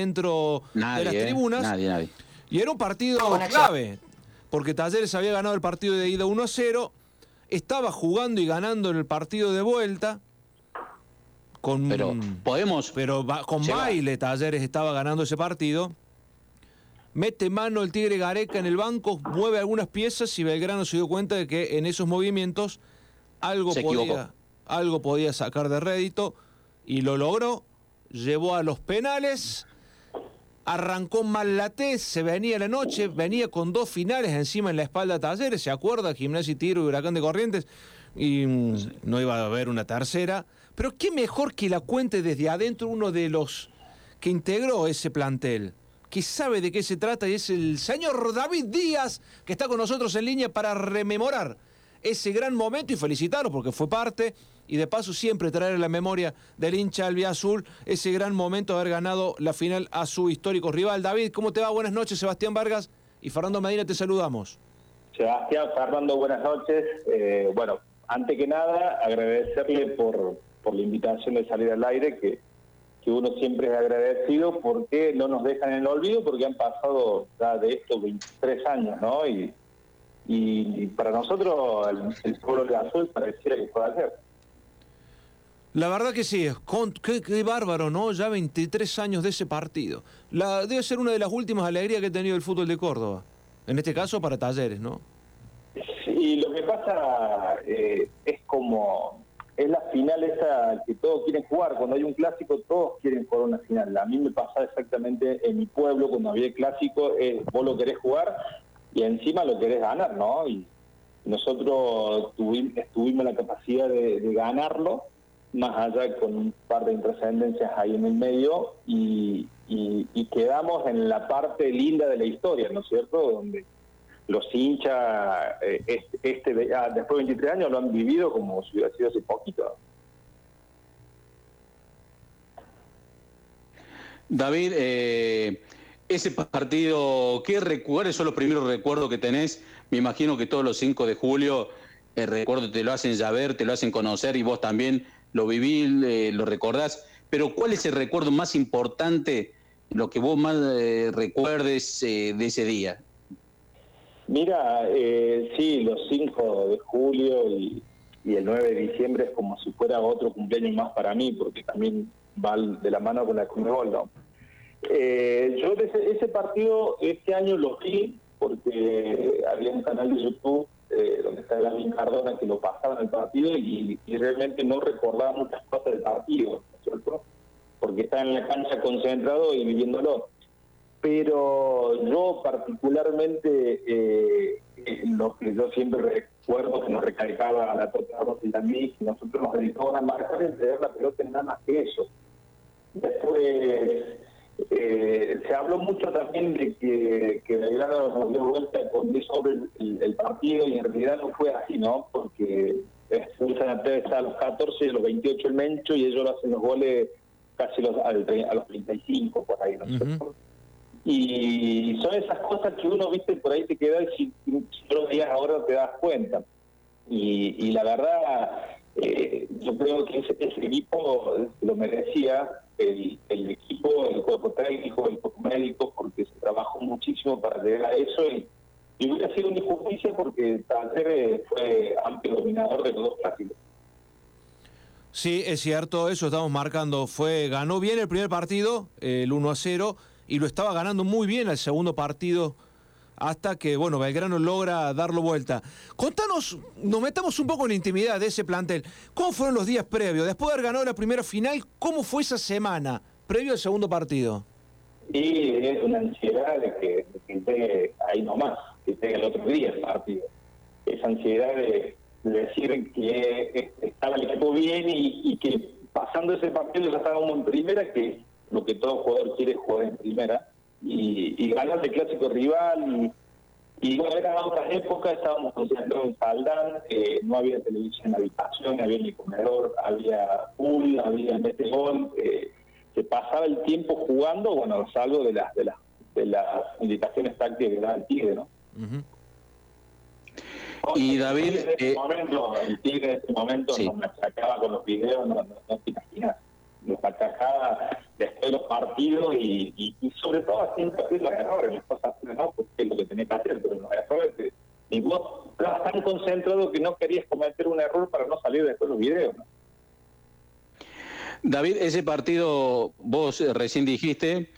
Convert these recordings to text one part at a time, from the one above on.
dentro de las ¿eh? tribunas. Nadie, nadie. Y era un partido clave, porque Talleres había ganado el partido de ida 1 a 0, estaba jugando y ganando en el partido de vuelta. Con, Pero podemos. pero va- con baile Talleres estaba ganando ese partido. Mete mano el Tigre Gareca en el banco, mueve algunas piezas y Belgrano se dio cuenta de que en esos movimientos algo, Se equivocó. podía, algo podía sacar de rédito y lo logró. Llevó a los penales, arrancó mal la T, se venía la noche, venía con dos finales encima en la espalda de Talleres, ¿se acuerda? Gimnasia y Tiro y Huracán de Corrientes, y mm, no iba a haber una tercera. Pero qué mejor que la cuente desde adentro uno de los que integró ese plantel, que sabe de qué se trata y es el señor David Díaz, que está con nosotros en línea para rememorar ese gran momento y felicitarlo porque fue parte y de paso siempre traer a la memoria del hincha albiazul ese gran momento de haber ganado la final a su histórico rival. David, ¿cómo te va? Buenas noches, Sebastián Vargas y Fernando Medina, te saludamos. Sebastián, Fernando, buenas noches. Eh, bueno, antes que nada, agradecerle por, por la invitación de salir al aire, que, que uno siempre es agradecido porque no nos dejan en el olvido, porque han pasado ya de estos 23 años, ¿no? Y, y, para nosotros, el, el pueblo de azul pareciera que fue ayer. La verdad que sí, con- qué, qué bárbaro, ¿no? Ya 23 años de ese partido. La, debe ser una de las últimas alegrías que ha tenido el fútbol de Córdoba. En este caso para Talleres, ¿no? Sí, lo que pasa eh, es como, es la final esa que todos quieren jugar. Cuando hay un clásico, todos quieren jugar una final. A mí me pasaba exactamente en mi pueblo, cuando había el clásico, es, vos lo querés jugar y encima lo querés ganar, ¿no? Y nosotros tuvi- tuvimos la capacidad de, ganarlo, más allá con un par de intrascendencias ahí en el medio, y, quedamos en la parte linda de la historia, ¿no es cierto? Donde los hinchas, eh, este, este ah, después de 23 años, lo han vivido como si hubiera sido hace poquito. David, eh, ese partido, ¿qué ¿cuáles son los primeros recuerdos que tenés? Me imagino que todos los 5 de julio el recuerdo te lo hacen saber, te lo hacen conocer y vos también lo vivís, eh, lo recordás. Pero ¿cuál es el recuerdo más importante, lo que vos más eh, recuerdes eh, de ese día? Mira, sí, los 5 de julio y, y el 9 de diciembre es como si fuera otro cumpleaños más para mí, porque también va de la mano con la Conmebol, ¿no? Eh, yo ese, partido este año lo vi porque había un canal de YouTube eh, donde está Gabriel Cardona que lo pasaba en el partido y, realmente no recordaba muchas cosas del partido, ¿no es cierto? Porque estaba en la cancha concentrado y viviéndolo pero yo particularmente eh, eh, lo que yo siempre recuerdo que nos recalcaba la Tota Rosa y a mí, que nosotros nos dedicamos a marcar y entregar la pelota en nada más que eso. Después eh, se habló mucho también de que, que Belgrano nos dio vuelta con sobre el, el- el partido y en realidad no fue así, ¿no? Porque expulsan a Tevez a los 14 y a los 28 el Mencho y ellos hacen los goles casi los, al a los 35 por ahí, ¿no es cierto? Y son esas cosas que uno, viste, por ahí te queda y si, si no lo veías ahora te das cuenta. Y, y la verdad, eh, yo creo que ese, ese equipo lo merecía, el, el equipo, el cuerpo técnico, el cuerpo médico, porque se trabajó muchísimo para llegar a eso y, hubiera sido una injusticia porque Talleres fue amplio dominador de los dos clásicos. Sí, es cierto, eso estamos marcando. Fue, ganó bien el primer partido, eh, el 1 a 0, y lo estaba ganando muy bien el segundo partido, hasta que, bueno, Belgrano logra darlo vuelta. Contanos, nos metamos un poco en la intimidad de ese plantel. ¿Cómo fueron los días previos? Después de haber ganado la primera final, ¿cómo fue esa semana previo al segundo partido? Y es una ansiedad de que, que ahí nomás, que llegue el otro día el partido. Esa ansiedad de, de decir que eh, estaba el equipo bien y, y que pasando ese partido ya estábamos en primera, que lo que todo jugador quiere es jugar en primera, y, y ganar de clásico rival. Y, y bueno, eran otras épocas, estábamos concentrados en Faldán, eh, no había televisión en la habitación, no había ni comedor, había pool, había metegol. Eh, se pasaba el tiempo jugando, bueno, salvo de las de las de las indicaciones tácticas que da el Tigre, ¿no? Y David, en este eh, momento, el Tigre en este momento sí. nos machacaba con los videos, no, no, no te imaginas, nos machacaba después de los partidos y, sobre todo haciendo los errores, las cosas no, porque es lo que tenía que hacer, pero los errores, y vos estabas tan concentrado que no querías cometer un error para no salir después de los videos. David, ese partido vos eh, recién dijiste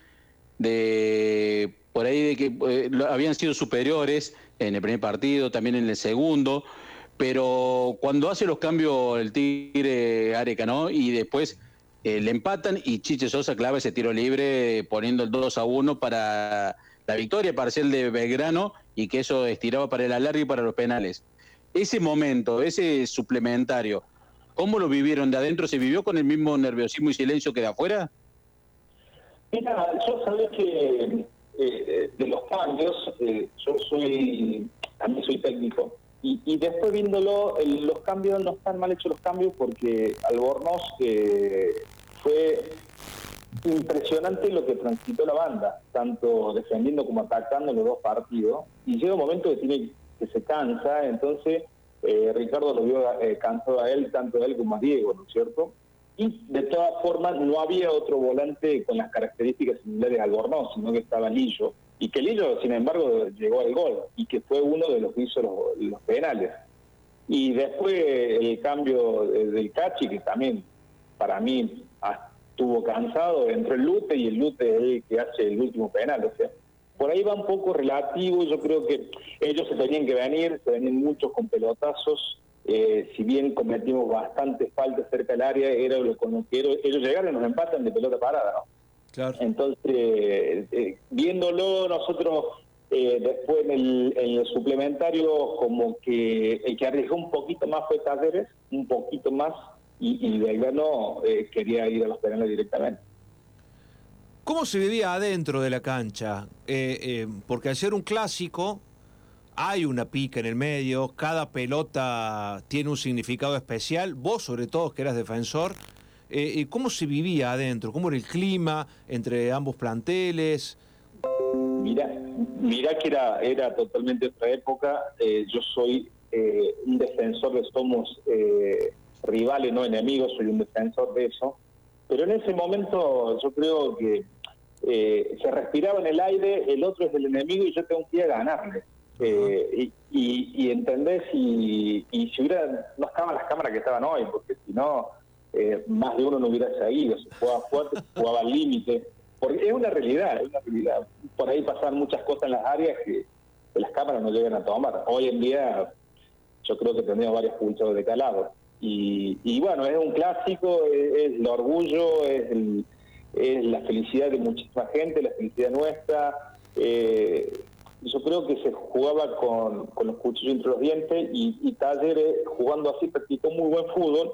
de por ahí de que eh, habían sido superiores en el primer partido, también en el segundo, pero cuando hace los cambios el Tigre Areca, ¿no? Y después eh, le empatan y Chiche Sosa clava ese tiro libre poniendo el 2 a 1 para la victoria parcial de Belgrano y que eso estiraba para el alargue y para los penales. Ese momento, ese suplementario, ¿cómo lo vivieron de adentro? ¿Se vivió con el mismo nerviosismo y silencio que de afuera? Mira, yo sabía que eh, de los cambios, eh, yo soy, también soy técnico, y, después viéndolo, los cambios no están mal hechos los cambios porque Albornoz eh, fue impresionante lo que transitó la banda, tanto defendiendo como atacando los dos partidos, y llega un momento que tiene que se cansa, entonces eh, Ricardo lo vio eh, cansado a él, tanto a él como a Diego, ¿no es cierto? Y de todas formas no había otro volante con las características similares al Albornoz, sino que estaba Lillo, y que Lillo, sin embargo, llegó al gol, y que fue uno de los que hizo los, penales. Y después el cambio del Cachi, que también para mí estuvo cansado, entre el Lute y el Lute que hace el último penal. O sea, por ahí va un poco relativo, yo creo que ellos se tenían que venir, se venían muchos con pelotazos, eh, si bien cometimos bastantes faltas cerca del área, era lo que ellos llegaron y nos empatan de pelota parada, ¿no? Claro. Entonces, eh, viéndolo nosotros eh, después en el, en el, suplementario, como que el que arriesgó un poquito más fue Talleres, un poquito más, y, y Belgrano eh, quería ir a los penales directamente. ¿Cómo se vivía adentro de la cancha? Eh, eh, porque al ser un clásico, hay una pica en el medio, cada pelota tiene un significado especial, vos sobre todo que eras defensor, eh, ¿cómo se vivía adentro? ¿Cómo era el clima entre ambos planteles? Mira, mira que era, era totalmente otra época, yo soy un defensor de somos rivales, no enemigos, soy un defensor de eso. Pero en ese momento yo creo que eh, se respiraba en el aire, el otro es el enemigo y yo tengo que ir a ganarle. Eh, y, y, entendés, y, si hubiera, no estaban las cámaras que estaban hoy, porque si no, eh, más de uno no hubiera seguido, se jugaba fuerte, se jugaba al límite, porque es una realidad, es una realidad. Por ahí pasan muchas cosas en las áreas que, las cámaras no llegan a tomar. Hoy en día yo creo que tenemos varios puntos de calado. Y, bueno, es un clásico, es, el orgullo, es, la felicidad de muchísima gente, la felicidad nuestra. Eh, yo creo que se jugaba con, los cuchillos entre los dientes y, y Talleres, jugando así, practicó muy buen fútbol.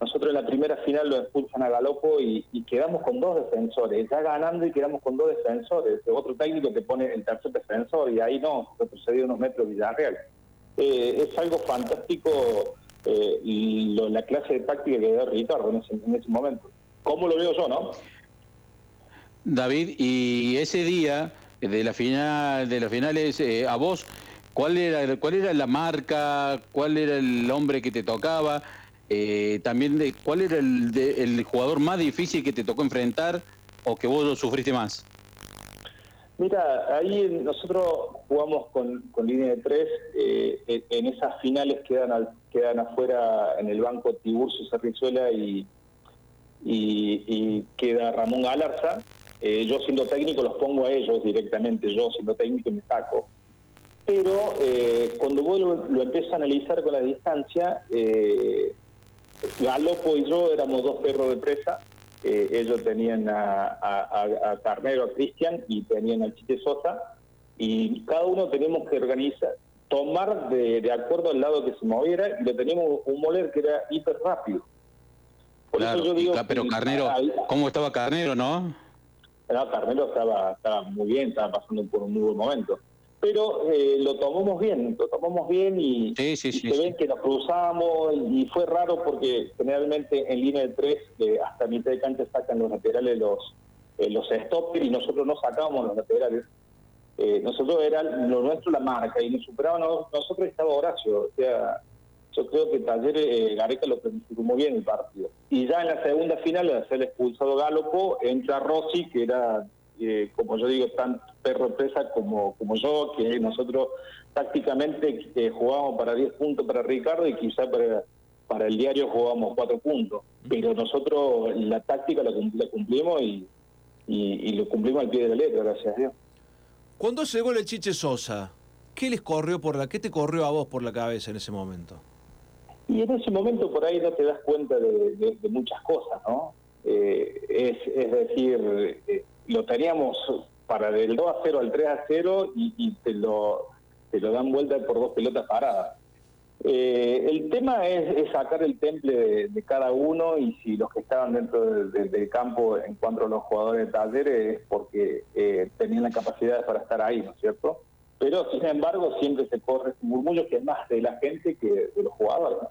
Nosotros en la primera final lo expulsan a Galopo y, quedamos con dos defensores, ya ganando y quedamos con dos defensores. Otro técnico que pone el tercer defensor y ahí no, retrocedió unos metros Villarreal. Eh, es algo fantástico eh, la clase de táctica que dio Ricardo en ese, en ese momento. ¿Cómo lo veo yo, no? David, y ese día de la final, de las finales, eh, a vos, ¿cuál era, cuál era la marca, cuál era el hombre que te tocaba? Eh, también de, cuál era el, el jugador más difícil que te tocó enfrentar o que vos lo sufriste más. Mira, ahí nosotros jugamos con, línea de tres, eh, en esas finales quedan, quedan afuera en el banco Tiburcio Cerrizuela y, y, queda Ramón Galarza. Eh, yo siendo técnico los pongo a ellos directamente, yo siendo técnico me saco. Pero eh, cuando vos lo, empiezo a analizar con la distancia, Galopo y yo éramos dos perros de presa, eh, ellos tenían a, Carnero, a Cristian y tenían a Chite Sosa y cada uno tenemos que organizar, tomar de, acuerdo al lado que se moviera y lo teníamos un moler que era hiper rápido. Por eso yo digo pero Carnero, ¿cómo estaba Carnero, no? No, Carnero estaba, estaba muy bien, estaba pasando por un muy buen momento pero eh, lo tomamos bien, lo tomamos bien y, se ven que nos cruzamos y fue raro porque generalmente en línea de tres eh, hasta mitad de cancha sacan los laterales los eh, los stoppers y nosotros no sacábamos los laterales. nosotros era lo nuestro la marca y nos superaban nosotros estaba Horacio, o sea, yo creo que Talleres, eh, Gareca lo planificó muy bien el partido. Y ya en la segunda final, al ser expulsado Galopo, entra Rossi, que era, eh, como yo digo, tan perro presa como, como yo, que nosotros tácticamente eh, jugábamos para 10 puntos para Ricardo y quizá para, para el diario jugábamos 4 puntos. Pero nosotros la táctica la, cumplimos y, y, lo cumplimos al pie de la letra, gracias a Dios. ¿Cuándo llegó el Chiche Sosa? ¿Qué les corrió por la, qué te corrió a vos por la cabeza en ese momento? Y en ese momento por ahí no te das cuenta de, muchas cosas, ¿no? Eh, es, es, decir, eh, lo teníamos para del 2 a 0 al 3 a 0 y, te, lo, te lo dan vuelta por dos pelotas paradas. Eh, el tema es, sacar el temple de, cada uno y si los que estaban dentro del campo en cuanto a los jugadores de talleres es porque tenían la capacidad para estar ahí, ¿no es cierto? Pero sin embargo siempre se corre un murmullo que es más de la gente que de los jugadores.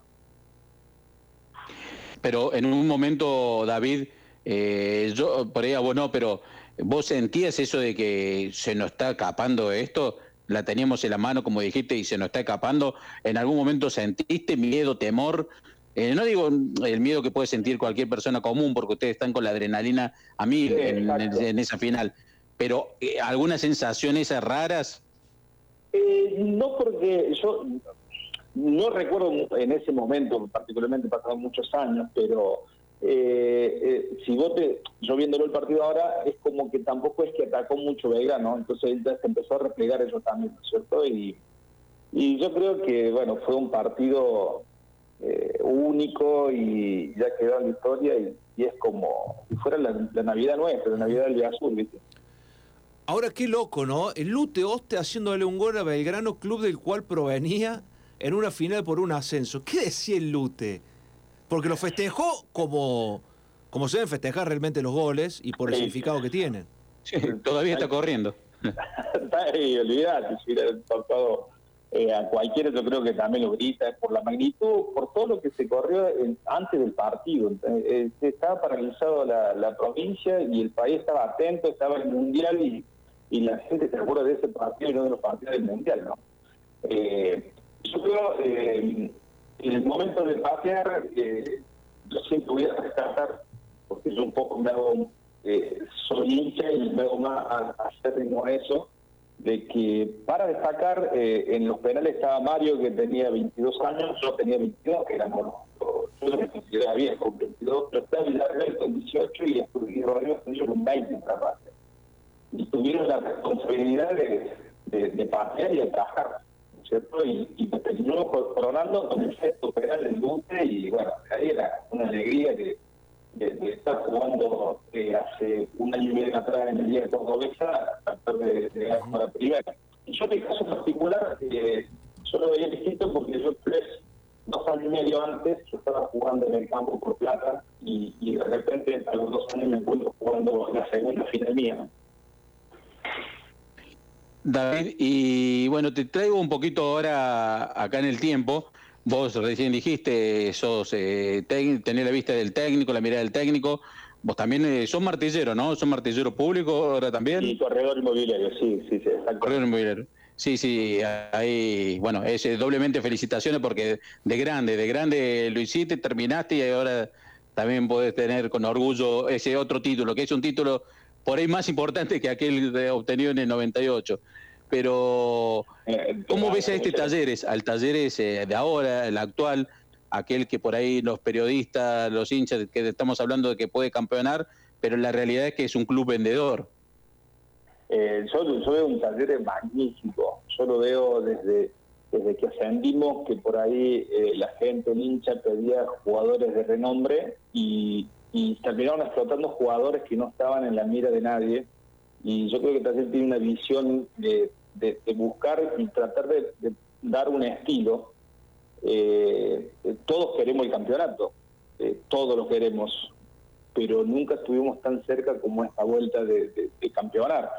Pero en un momento, David, eh, yo por ahí vos no, pero vos sentías eso de que se nos está escapando esto, la teníamos en la mano, como dijiste, y se nos está escapando. ¿En algún momento sentiste miedo, temor? Eh, no digo el miedo que puede sentir cualquier persona común, porque ustedes están con la adrenalina a mí en, esa final, pero eh, ¿algunas sensaciones raras? Eh, no porque yo no recuerdo en ese momento, particularmente pasaron muchos años, pero eh, eh, si vos te, yo viéndolo el partido ahora, es como que tampoco es que atacó mucho Vega, ¿no? Entonces ya se empezó a replegar eso también, ¿no es cierto? Y, yo creo que, bueno, fue un partido único y ya quedó en la historia y, es como si fuera la, Navidad nuestra, la Navidad del Azul, ¿viste? Ahora qué loco, ¿no? El Lute Oste haciéndole un gol a Belgrano, club del cual provenía en una final por un ascenso. ¿Qué decía el Lute? Porque lo festejó como, como se deben festejar realmente los goles y por el significado que tienen. todavía está corriendo. está ahí, olvidate, si hubiera tocado eh, a cualquiera, yo creo que también lo grita, por la magnitud, por todo lo que se corrió antes del partido. Eh, estaba paralizado la, la provincia y el país estaba atento, estaba en el mundial y y la gente se acuerda de ese partido y no de los partidos del Mundial, ¿no? Eh, yo creo, eh, en el momento de pasear, eh, yo siempre voy a rescatar, porque yo un poco me hago, eh, soy hincha y me hago más a, hacer eso, de que para destacar, en los penales estaba Mario, que tenía 22 años, yo tenía 22, que éramos, yo lo consideraba bien con 22, pero estaba Villarreal con 18 y, y Rodrigo con 20 capaz y tuvieron la responsabilidad de, de, pasear y de ¿cierto? Y, y terminó coronando con el gesto penal del Dute y bueno, ahí era una alegría de, de, estar jugando eh, hace un año y medio atrás en el Día de Cordobesa, tratar de, de ganar la primera. Y yo en mi caso particular, eh, yo lo veía distinto porque yo tres, dos años y medio antes, yo estaba jugando en el campo por plata y, y de repente a los dos años me encuentro jugando la segunda final mía. David, y bueno, te traigo un poquito ahora acá en el tiempo. Vos recién dijiste, sos eh, tener la vista del técnico, la mirada del técnico. Vos también eh, sos martillero, ¿no? ¿Sos martillero público ahora también? Sí, corredor inmobiliario, sí, sí, sí. Corredor inmobiliario. Sí, sí, ahí, bueno, es doblemente felicitaciones porque de grande, de grande lo hiciste, terminaste y ahora también podés tener con orgullo ese otro título, que es un título por ahí más importante que aquel obtenido en el 98. Pero, eh, ¿cómo ves a este Talleres, al Talleres eh, de ahora, el actual, aquel que por ahí los periodistas, los hinchas, que estamos hablando de que puede campeonar, pero la realidad es que es un club vendedor? Eh, yo, veo un Talleres magnífico, yo lo veo desde, desde que ascendimos, que por ahí la gente, el hincha, pedía jugadores de renombre y y terminaron explotando jugadores que no estaban en la mira de nadie. Y yo creo que Talleres tiene una visión de, buscar y tratar de, dar un estilo. Eh, todos queremos el campeonato, eh, todos lo queremos, pero nunca estuvimos tan cerca como esta vuelta de, campeonar.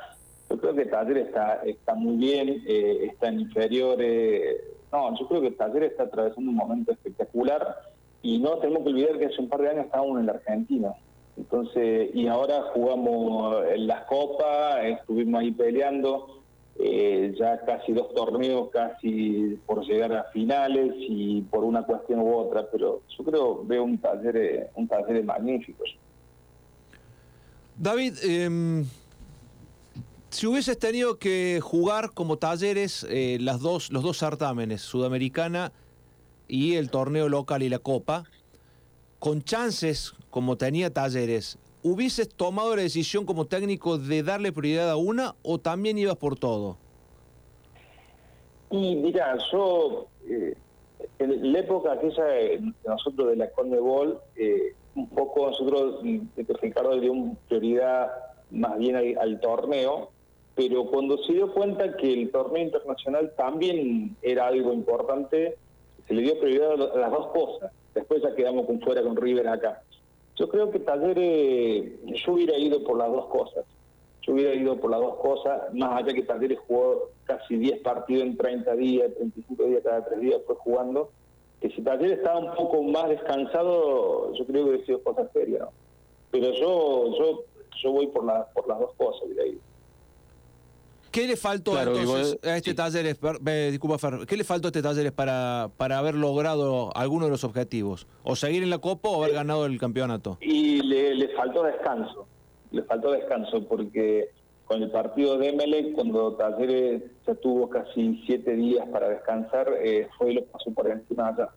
Yo creo que Talleres está, está muy bien, eh, está en inferiores. no, yo creo que Talleres está atravesando un momento espectacular y no tenemos que olvidar que hace un par de años estábamos en la Argentina. Entonces, y ahora jugamos en las copas, estuvimos ahí peleando. eh, ya casi dos torneos, casi por llegar a finales y por una cuestión u otra, pero yo creo veo un taller, eh, un taller magnífico. David, em, si hubieses tenido que jugar como talleres eh, las dos, los dos certámenes, Sudamericana y el torneo local y la Copa, con chances como tenía talleres, ¿hubieses tomado la decisión como técnico de darle prioridad a una o también ibas por todo? Y mira, yo, eh, en la época aquella nosotros de la Conmebol, eh, un poco nosotros, Ricardo le dio prioridad más bien al, torneo, pero cuando se dio cuenta que el torneo internacional también era algo importante, se le dio prioridad a las dos cosas. Después ya quedamos con fuera con River acá. Yo creo que Talleres, yo hubiera ido por las dos cosas. Yo hubiera ido por las dos cosas, más allá que Talleres jugó casi 10 partidos en 30 días, 35 días cada tres días fue jugando, que si Talleres estaba un poco más descansado, yo creo que hubiera sido cosa seria. Pero yo yo yo voy por, la, por las dos cosas, hubiera ido. ¿Qué le faltó entonces a este taller, disculpa Fer, ¿qué le faltó a este taller para, para haber logrado alguno de los objetivos? ¿O seguir en la Copa o haber ganado el campeonato? Y le, faltó descanso, le faltó descanso porque con el partido de Emelec, cuando Talleres ya tuvo casi siete días para descansar, eh, fue y lo pasó por encima allá.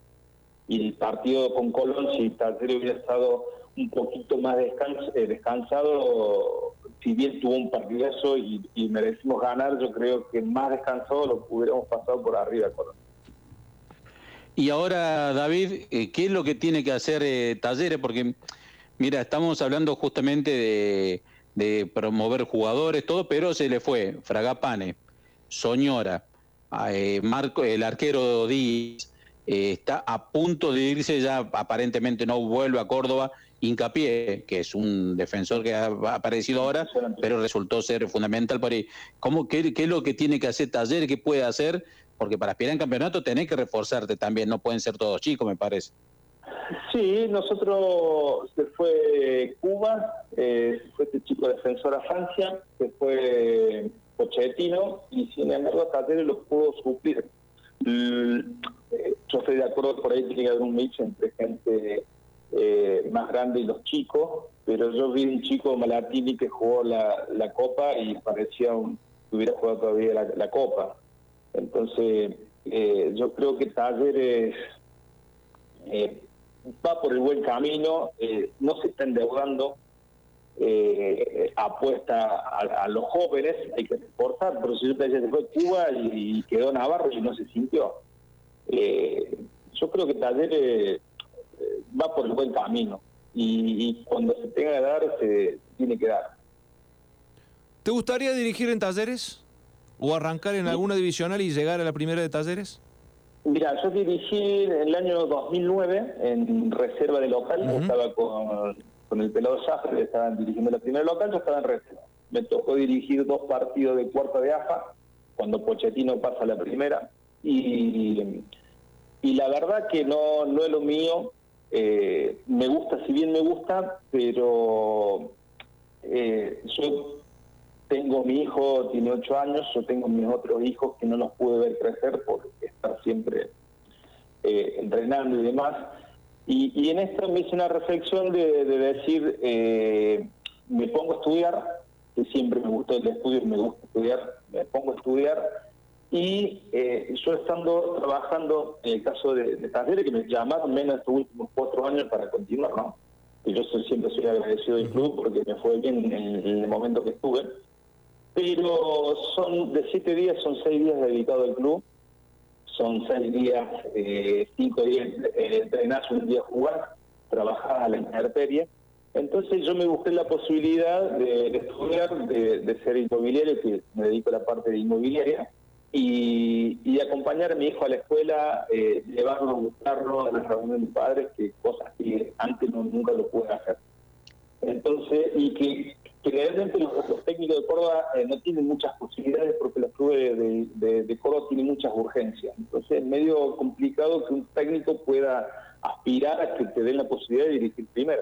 Y el partido con Colón, si Talleres hubiera estado un poquito más eh, descansado, si bien tuvo un partidazo y, y merecimos ganar, yo creo que más descansado lo hubiéramos pasado por arriba. Y ahora, David, eh, ¿qué es lo que tiene que hacer eh, Talleres? Porque, mira, estamos hablando justamente de, promover jugadores, todo, pero se le fue Fragapane, Soñora, eh, Marco, el arquero Díaz, está a punto de irse, ya aparentemente no vuelve a Córdoba Hincapié, que es un defensor que ha aparecido ahora, pero resultó ser fundamental para ¿Cómo, qué, es lo que tiene que hacer Taller? ¿Qué puede hacer? Porque para aspirar en campeonato tenés que reforzarte también, no pueden ser todos chicos, me parece. Sí, nosotros se fue Cuba, eh, fue este chico defensor a Francia, se fue Pochettino y sin embargo Taller lo pudo suplir. Mm, eh, yo estoy de acuerdo, por ahí tiene que haber un mix entre gente eh, más grande y los chicos, pero yo vi un chico Malatini que jugó la, la Copa y parecía un, que hubiera jugado todavía la, Copa. Entonces, eh, yo creo que Talleres eh, va por el buen camino, no se está endeudando, apuesta a, los jóvenes, hay que reforzar, pero si yo te se fue Cuba y, quedó Navarro y no se sintió. yo creo que Talleres va por el buen camino y, cuando se tenga que dar, se tiene que dar. ¿Te gustaría dirigir en talleres? ¿O arrancar en alguna divisional y llegar a la primera de talleres? Mira, yo dirigí en el año 2009 en reserva de local, estaba con, con el pelado que estaban dirigiendo la primera local, yo estaba en reserva. Me tocó dirigir dos partidos de cuarta de AFA, cuando Pochettino pasa a la primera, y, y la verdad que no, no es lo mío, eh, me gusta, si bien me gusta, pero eh, yo tengo mi hijo, tiene ocho años, yo tengo mis otros hijos que no los pude ver crecer por estar siempre eh, entrenando y demás. Y, en esto me hice una reflexión de, de decir, me pongo a estudiar, que siempre me gustó el estudio, me gusta estudiar, me pongo a estudiar y eh, yo estando trabajando en el caso de, de que me llamaron menos estos últimos cuatro años para continuar, ¿no? Y yo siempre soy agradecido del club porque me fue bien en, el momento que estuve. Pero son de siete días, son seis días dedicados al club. Son seis días, eh, cinco días eh, entrenar, un día jugar, trabajar a la intemperie. Entonces yo me busqué la posibilidad de, estudiar, de, de, ser inmobiliario, que me dedico a la parte de inmobiliaria, y, acompañar a mi hijo a la escuela, eh, llevarlo, buscarlo a las reuniones de padres, que cosas que antes no, nunca lo pude hacer. Entonces, y que, realmente los, técnicos de Córdoba eh, no tienen muchas posibilidades porque los clubes de, de, Córdoba tienen muchas urgencias. Entonces, es medio complicado que un técnico pueda aspirar a que te den la posibilidad de dirigir primero.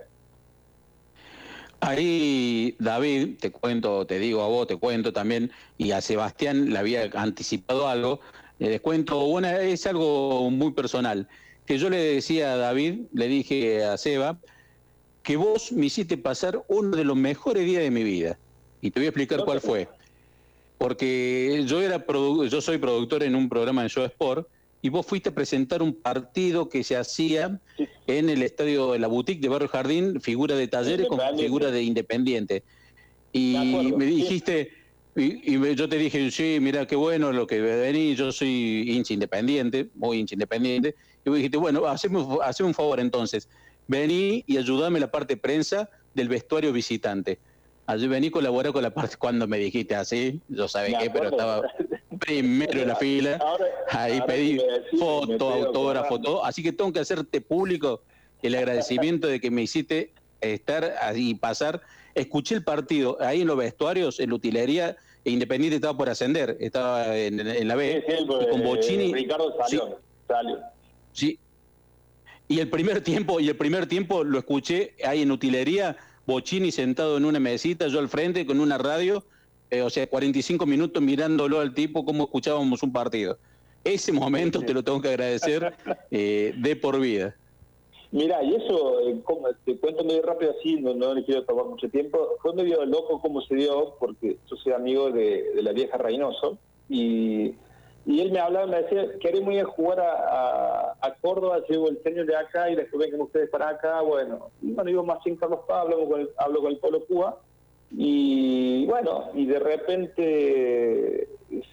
Ahí, David, te cuento, te digo a vos, te cuento también, y a Sebastián le había anticipado algo, les cuento, bueno, es algo muy personal, que yo le decía a David, le dije a Seba, que vos me hiciste pasar uno de los mejores días de mi vida. Y te voy a explicar cuál fue. Porque yo, era yo soy productor en un programa de Show Sport, y vos fuiste a presentar un partido que se hacía en el estadio de la boutique de Barrio Jardín, figura de talleres con figura de independiente. Y me dijiste, y, yo te dije, sí, mira qué bueno lo que vení, yo soy hincha independiente, muy hincha independiente. Y vos dijiste, bueno, haceme, un favor entonces, vení y ayúdame la parte de prensa del vestuario visitante. Allí vení colaborar con la parte cuando me dijiste así, yo sabía qué, pero estaba primero en la fila. ahí pedí foto, autógrafo, todo. Así que tengo que hacerte público el agradecimiento de que me hiciste estar ahí y pasar. Escuché el partido ahí en los vestuarios, en la utilería, e Independiente estaba por ascender, estaba en, la B, con Bocini. Ricardo salió, sí, Y el primer tiempo, y el primer tiempo lo escuché ahí en utilería, Bocini sentado en una mesita, yo al frente con una radio, eh, o sea, 45 minutos mirándolo al tipo como escuchábamos un partido. Ese momento te lo tengo que agradecer eh, de por vida. Mira, y eso, eh, te cuento medio rápido así, no, no le quiero tomar mucho tiempo, fue medio loco cómo se dio, porque yo soy amigo de, la vieja Reynoso, y, y él me hablaba, me decía, queremos ir a jugar a, a, Córdoba, llevo el señor de acá y después vengan ustedes para acá, bueno, y bueno, iba más sin Carlos Pablo, con hablo con el Polo Cuba, y bueno, y de repente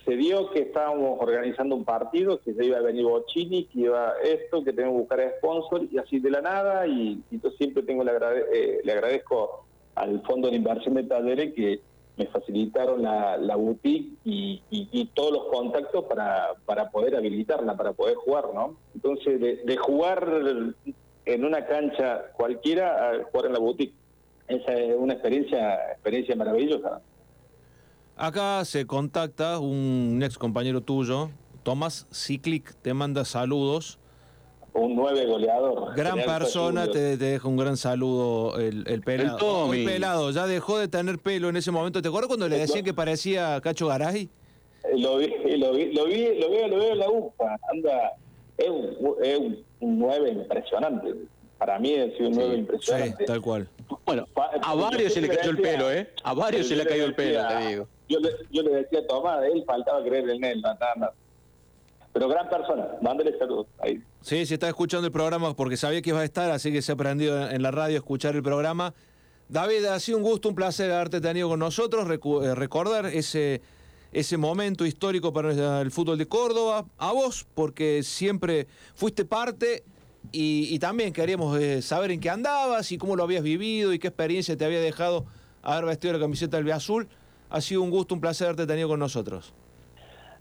se dio que estábamos organizando un partido, que se iba a venir Bocini, que iba esto, que tenemos que buscar sponsor, y así de la nada, y, yo siempre tengo le, eh, le agradezco al Fondo de Inversión de Talleres que me facilitaron la, la boutique y, y, todos los contactos para, para poder habilitarla, para poder jugar, ¿no? Entonces, de, de jugar en una cancha cualquiera a jugar en la boutique esa es una experiencia, experiencia maravillosa. Acá se contacta un ex compañero tuyo, Tomás Ciclic, te manda saludos. Un nueve goleador. Gran persona, te, deja un gran saludo el, el pelado. El, pelado, ya dejó de tener pelo en ese momento. ¿Te acuerdas cuando le decían que parecía Cacho Garay? Eh, lo vi, lo vi, lo vi, lo veo, lo veo en la UFA. Anda, es un, es un nueve impresionante para mí ha sido un nuevo impresionante. Sí, tal cual. Bueno, a varios se le cayó el pelo, ¿eh? A varios se le ha caído el pelo, te digo. Yo le, yo le decía a Tomás, él faltaba creer en él, nada más. Pero gran persona, mándale saludos ahí. Sí, se está escuchando el programa porque sabía que iba a estar, así que se ha aprendido en la radio a escuchar el programa. David, ha sido un gusto, un placer haberte tenido con nosotros, eh, recordar ese, ese momento histórico para el fútbol de Córdoba, a vos, porque siempre fuiste parte y, también queríamos eh, saber en qué andabas y cómo lo habías vivido y qué experiencia te había dejado haber vestido la camiseta del Azul. Ha sido un gusto, un placer haberte tenido con nosotros.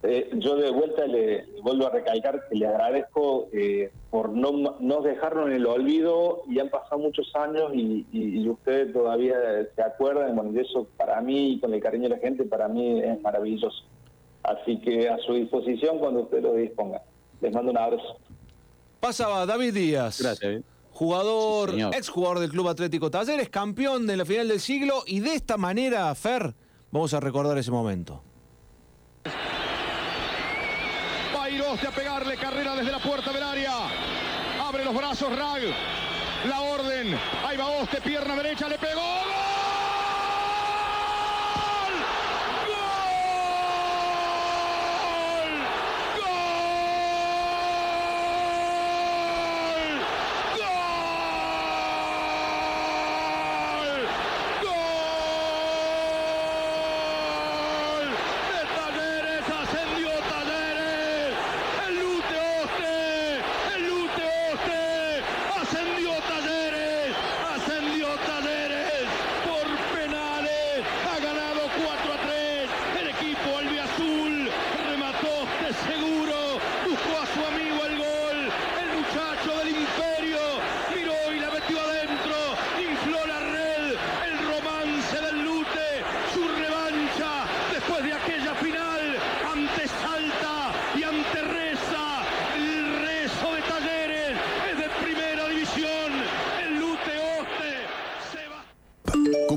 Eh, yo de vuelta le vuelvo a recalcar que le agradezco eh, por no, no dejarlo en el olvido y han pasado muchos años y, ustedes todavía se acuerdan, bueno, de eso para mí y con el cariño de la gente, para mí es maravilloso. Así que a su disposición cuando ustedes lo dispongan. Les mando un abrazo. Pasaba David Díaz. Gracias. Eh. Jugador, exjugador del Club Atlético Talleres, campeón de la final del siglo y de esta manera, Fer, vamos a recordar ese momento. Va a pegarle carrera desde la puerta del área. Abre los brazos Rag. La orden. Ahí va Oste, pierna derecha, le pegó.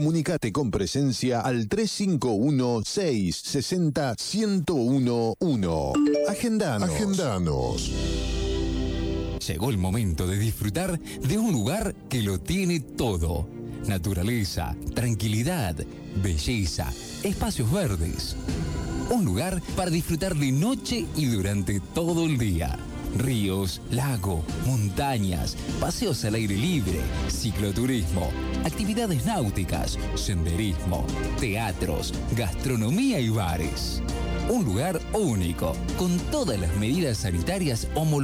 Comunicate con presencia al 351-660-1011. Agendanos. Agendanos. Llegó el momento de disfrutar de un lugar que lo tiene todo. Naturaleza, tranquilidad, belleza, espacios verdes. Un lugar para disfrutar de noche y durante todo el día. Ríos, lago, montañas, paseos al aire libre, cicloturismo, actividades náuticas, senderismo, teatros, gastronomía y bares. Un lugar único, con todas las medidas sanitarias homologadas